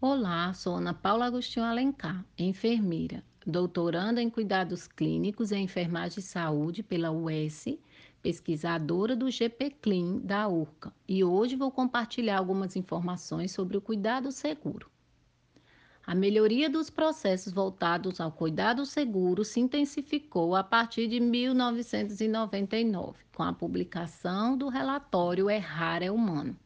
Olá, sou Ana Paula Agostinho Alencar, enfermeira, doutoranda em cuidados clínicos e enfermagem e saúde pela UES, pesquisadora do GPCLIN da URCA, e hoje vou compartilhar algumas informações sobre o cuidado seguro. A melhoria dos processos voltados ao cuidado seguro se intensificou a partir de 1999, com a publicação do relatório Errar é Humano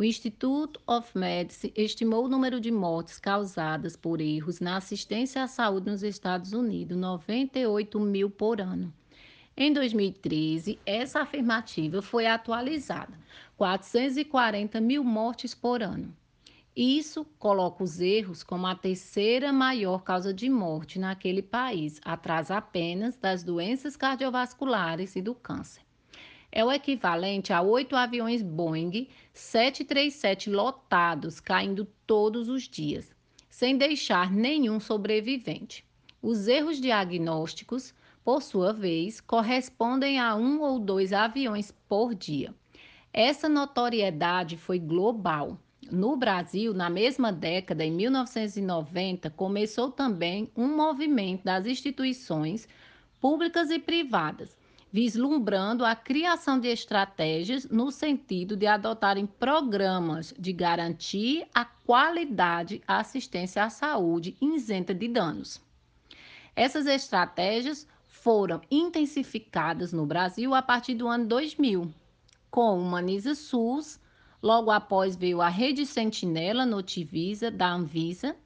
o Institute of Medicine estimou o número de mortes causadas por erros na assistência à saúde nos Estados Unidos, 98 mil por ano. Em 2013, essa afirmativa foi atualizada, 440 mil mortes por ano. Isso coloca os erros como a terceira maior causa de morte naquele país, atrás apenas das doenças cardiovasculares e do câncer é o equivalente a oito aviões Boeing 737 lotados caindo todos os dias, sem deixar nenhum sobrevivente. Os erros diagnósticos, por sua vez, correspondem a um ou dois aviões por dia. Essa notoriedade foi global. No Brasil, na mesma década, em 1990, começou também um movimento das instituições públicas e privadas vislumbrando a criação de estratégias no sentido de adotarem programas de garantir a qualidade à assistência à saúde isenta de danos. Essas estratégias foram intensificadas no Brasil a partir do ano 2000, com o Humaniza SUS, logo após veio a Rede Sentinela Notivisa da Anvisa,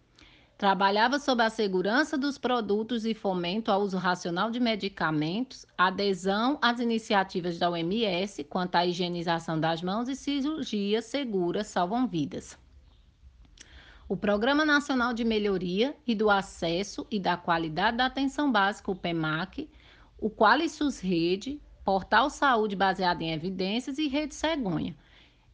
Trabalhava sobre a segurança dos produtos e fomento ao uso racional de medicamentos, adesão às iniciativas da OMS quanto à higienização das mãos e cirurgias seguras salvam vidas. O Programa Nacional de Melhoria e do Acesso e da Qualidade da Atenção Básica, o PEMAC, o Qualisus Rede, Portal Saúde baseado em evidências e Rede Cegonha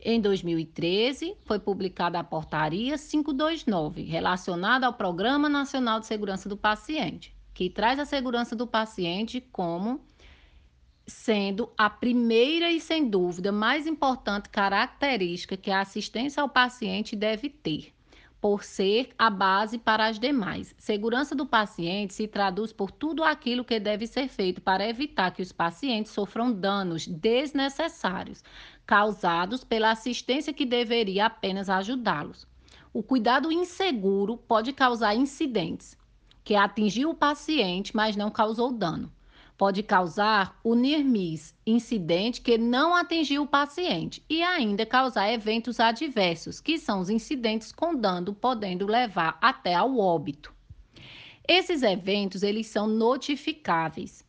em 2013, foi publicada a Portaria 529, relacionada ao Programa Nacional de Segurança do Paciente, que traz a segurança do paciente como sendo a primeira e, sem dúvida, mais importante característica que a assistência ao paciente deve ter, por ser a base para as demais. Segurança do paciente se traduz por tudo aquilo que deve ser feito para evitar que os pacientes sofram danos desnecessários causados pela assistência que deveria apenas ajudá-los. O cuidado inseguro pode causar incidentes, que atingiu o paciente, mas não causou dano. Pode causar o near miss, incidente que não atingiu o paciente, e ainda causar eventos adversos, que são os incidentes com dano podendo levar até ao óbito. Esses eventos eles são notificáveis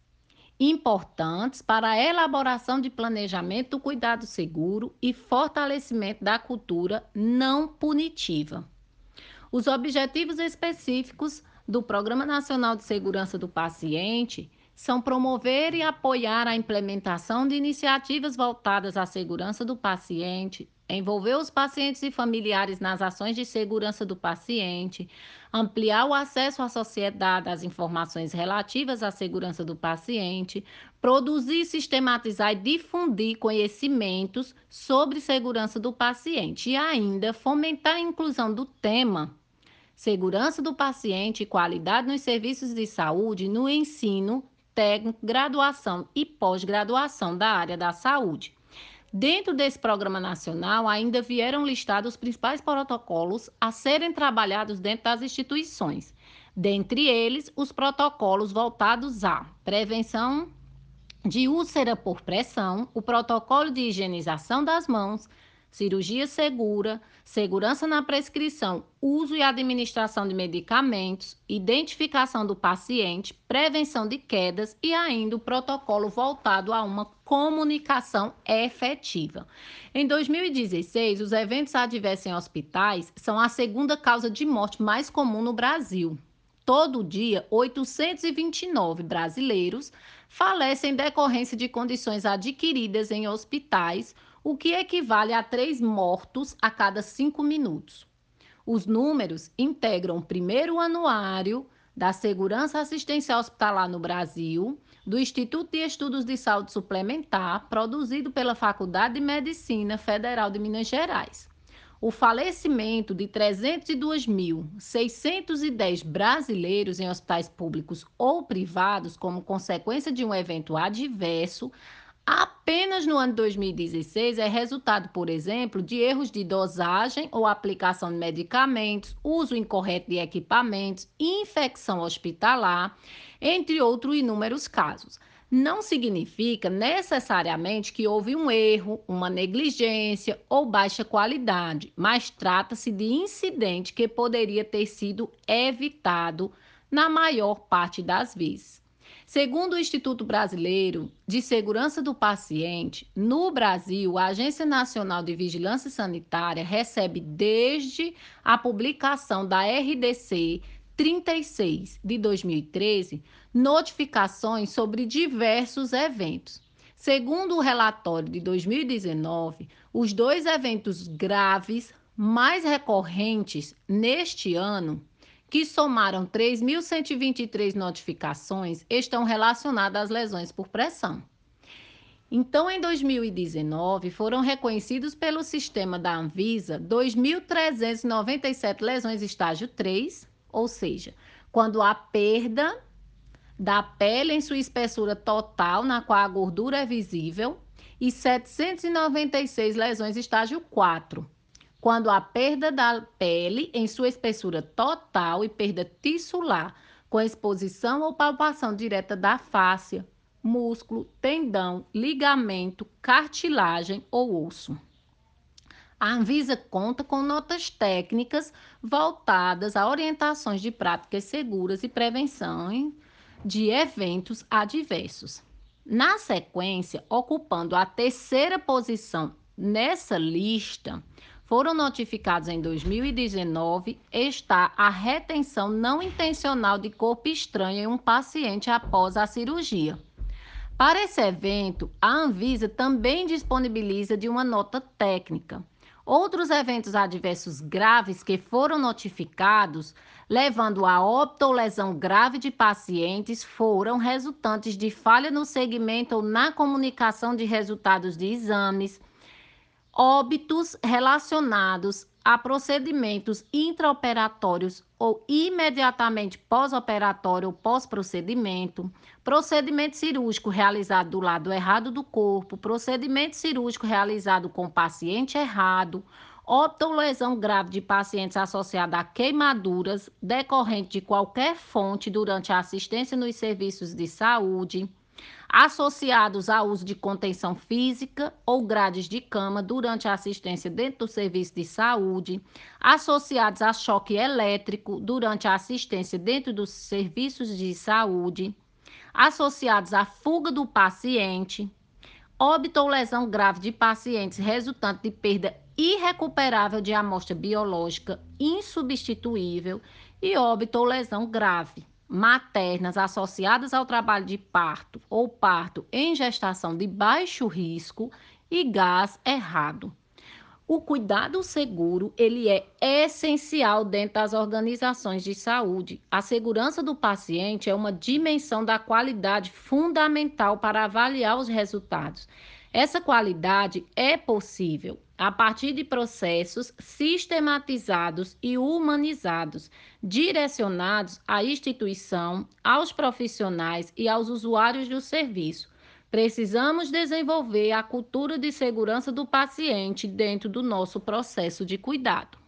importantes para a elaboração de planejamento do cuidado seguro e fortalecimento da cultura não punitiva. Os objetivos específicos do Programa Nacional de Segurança do Paciente são promover e apoiar a implementação de iniciativas voltadas à segurança do paciente, envolver os pacientes e familiares nas ações de segurança do paciente, ampliar o acesso à sociedade às informações relativas à segurança do paciente, produzir, sistematizar e difundir conhecimentos sobre segurança do paciente e ainda fomentar a inclusão do tema segurança do paciente e qualidade nos serviços de saúde no ensino técnico, graduação e pós-graduação da área da saúde. Dentro desse programa nacional, ainda vieram listados os principais protocolos a serem trabalhados dentro das instituições. Dentre eles, os protocolos voltados à prevenção de úlcera por pressão, o protocolo de higienização das mãos, cirurgia segura, segurança na prescrição, uso e administração de medicamentos, identificação do paciente, prevenção de quedas e ainda o protocolo voltado a uma comunicação efetiva. Em 2016, os eventos adversos em hospitais são a segunda causa de morte mais comum no Brasil. Todo dia, 829 brasileiros falecem em decorrência de condições adquiridas em hospitais o que equivale a três mortos a cada cinco minutos. Os números integram o primeiro anuário da Segurança Assistencial Hospitalar no Brasil, do Instituto de Estudos de Saúde Suplementar, produzido pela Faculdade de Medicina Federal de Minas Gerais. o falecimento de 302.610 brasileiros em hospitais públicos ou privados como consequência de um evento adverso apenas no ano 2016 é resultado, por exemplo, de erros de dosagem ou aplicação de medicamentos, uso incorreto de equipamentos, infecção hospitalar, entre outros inúmeros casos não significa necessariamente que houve um erro, uma negligência ou baixa qualidade, mas trata-se de incidente que poderia ter sido evitado na maior parte das vezes. Segundo o Instituto Brasileiro de Segurança do Paciente, no Brasil, a Agência Nacional de Vigilância Sanitária recebe desde a publicação da RDC 36 de 2013 notificações sobre diversos eventos. Segundo o relatório de 2019, os dois eventos graves mais recorrentes neste ano, que somaram 3.123 notificações, estão relacionados às lesões por pressão. Então, em 2019, foram reconhecidos pelo sistema da Anvisa 2.397 lesões estágio 3 ou seja, quando a perda da pele em sua espessura total, na qual a gordura é visível, e 796 lesões estágio 4, quando a perda da pele em sua espessura total e perda tissular, com exposição ou palpação direta da face, músculo, tendão, ligamento, cartilagem ou osso. A Anvisa conta com notas técnicas voltadas a orientações de práticas seguras e prevenção de eventos adversos. Na sequência, ocupando a terceira posição nessa lista, foram notificados em 2019 está a retenção não intencional de corpo estranho em um paciente após a cirurgia. Para esse evento, a Anvisa também disponibiliza de uma nota técnica Outros eventos adversos graves que foram notificados, levando a óbito ou lesão grave de pacientes, foram resultantes de falha no segmento ou na comunicação de resultados de exames, óbitos relacionados a procedimentos intraoperatórios ou imediatamente pós-operatório ou pós-procedimento, procedimento cirúrgico realizado do lado errado do corpo, procedimento cirúrgico realizado com paciente errado, ou lesão grave de pacientes associada a queimaduras decorrente de qualquer fonte durante a assistência nos serviços de saúde associados ao uso de contenção física ou grades de cama durante a assistência dentro do serviço de saúde, associados a choque elétrico durante a assistência dentro dos serviços de saúde, associados à fuga do paciente, óbito ou lesão grave de pacientes resultante de perda irrecuperável de amostra biológica insubstituível e óbito ou lesão grave maternas associadas ao trabalho de parto ou parto em gestação de baixo risco e gás errado. O cuidado seguro, ele é essencial dentro das organizações de saúde. A segurança do paciente é uma dimensão da qualidade fundamental para avaliar os resultados. Essa qualidade é possível a partir de processos sistematizados e humanizados, direcionados à instituição, aos profissionais e aos usuários do serviço. Precisamos desenvolver a cultura de segurança do paciente dentro do nosso processo de cuidado.